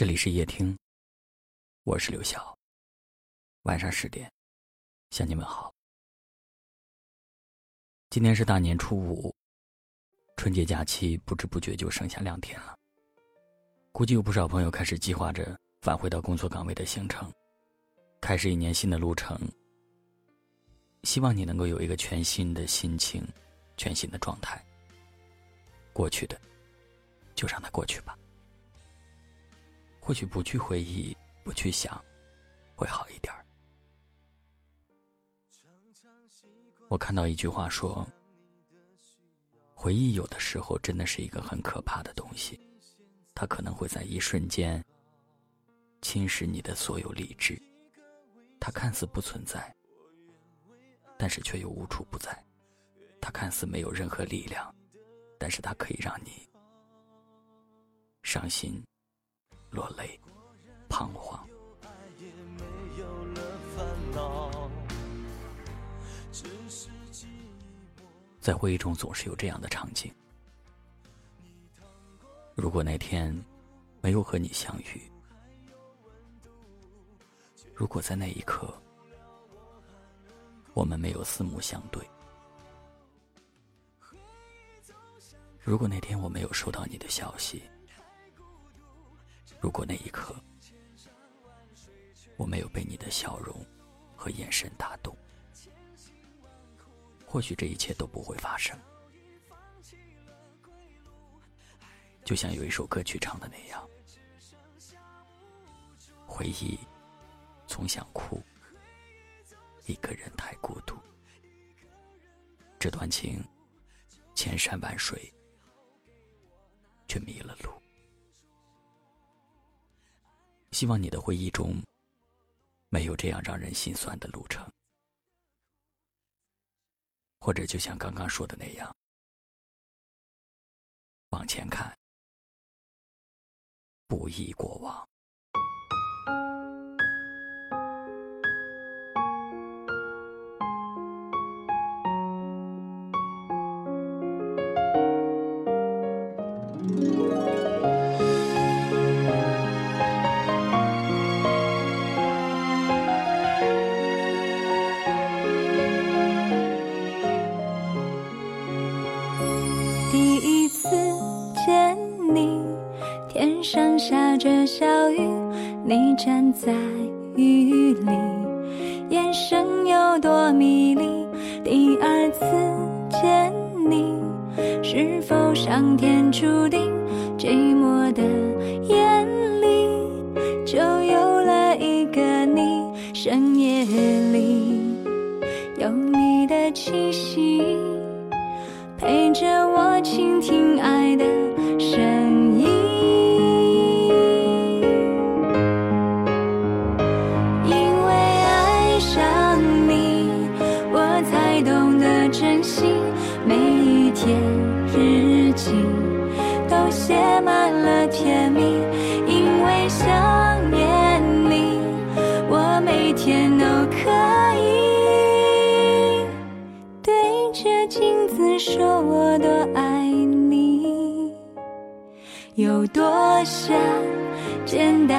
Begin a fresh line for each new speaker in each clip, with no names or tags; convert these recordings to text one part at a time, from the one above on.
这里是夜听，我是刘晓。晚上十点，向你们好。今天是大年初五，春节假期不知不觉就剩下两天了。估计有不少朋友开始计划着返回到工作岗位的行程，开始一年新的路程。希望你能够有一个全新的心情，全新的状态。过去的，就让它过去吧。或许不去回忆，不去想，会好一点儿。我看到一句话说：“回忆有的时候真的是一个很可怕的东西，它可能会在一瞬间侵蚀你的所有理智。它看似不存在，但是却又无处不在；它看似没有任何力量，但是它可以让你伤心。”落泪，彷徨。在回忆中，总是有这样的场景：如果那天没有和你相遇，如果在那一刻我们没有四目相对，如果那天我没有收到你的消息。如果那一刻我没有被你的笑容和眼神打动，或许这一切都不会发生。就像有一首歌曲唱的那样：“回忆总想哭，一个人太孤独。这段情千山万水，却迷了希望你的回忆中没有这样让人心酸的路程，或者就像刚刚说的那样，往前看，不忆过往。
下着小雨，你站在雨里，眼神有多迷离。第二次见你，是否上天注定？寂寞的眼里，就有了一个你。深夜里，有你的气息，陪着我倾听爱的声音真心，每一天。日记都写满了甜蜜，因为想念你，我每天都可以对着镜子说我多爱你，有多想见到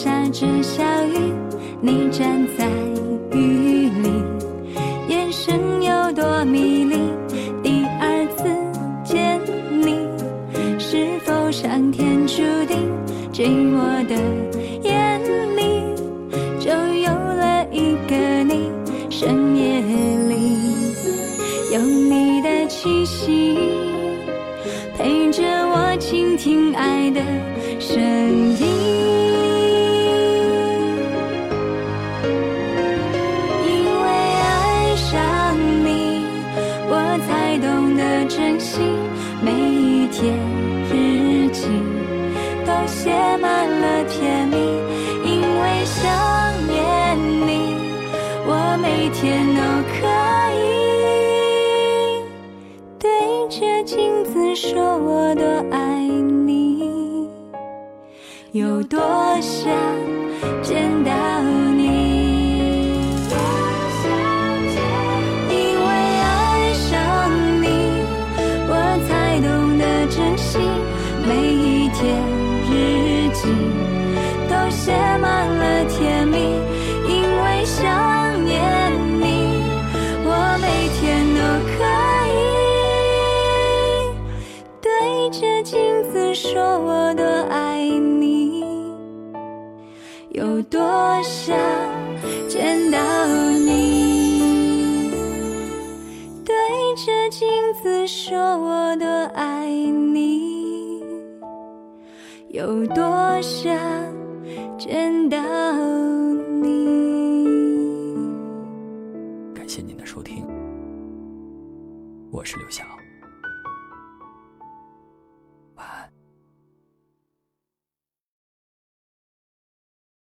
下着小雨，你站在雨里，眼神有多迷离。第二次见你，是否上天注定？寂寞的眼里，就有了一个你。深夜里，有你的气息，陪着我倾听爱的声音。珍惜每一天，日记都写满了甜蜜，因为想念你，我每天都可以对着镜子说我多爱你，有多想见到。对着镜子说我多爱你，有多想见到你。对着镜子说我多爱你，有多想见到你。
感谢您的收听，我是刘晓。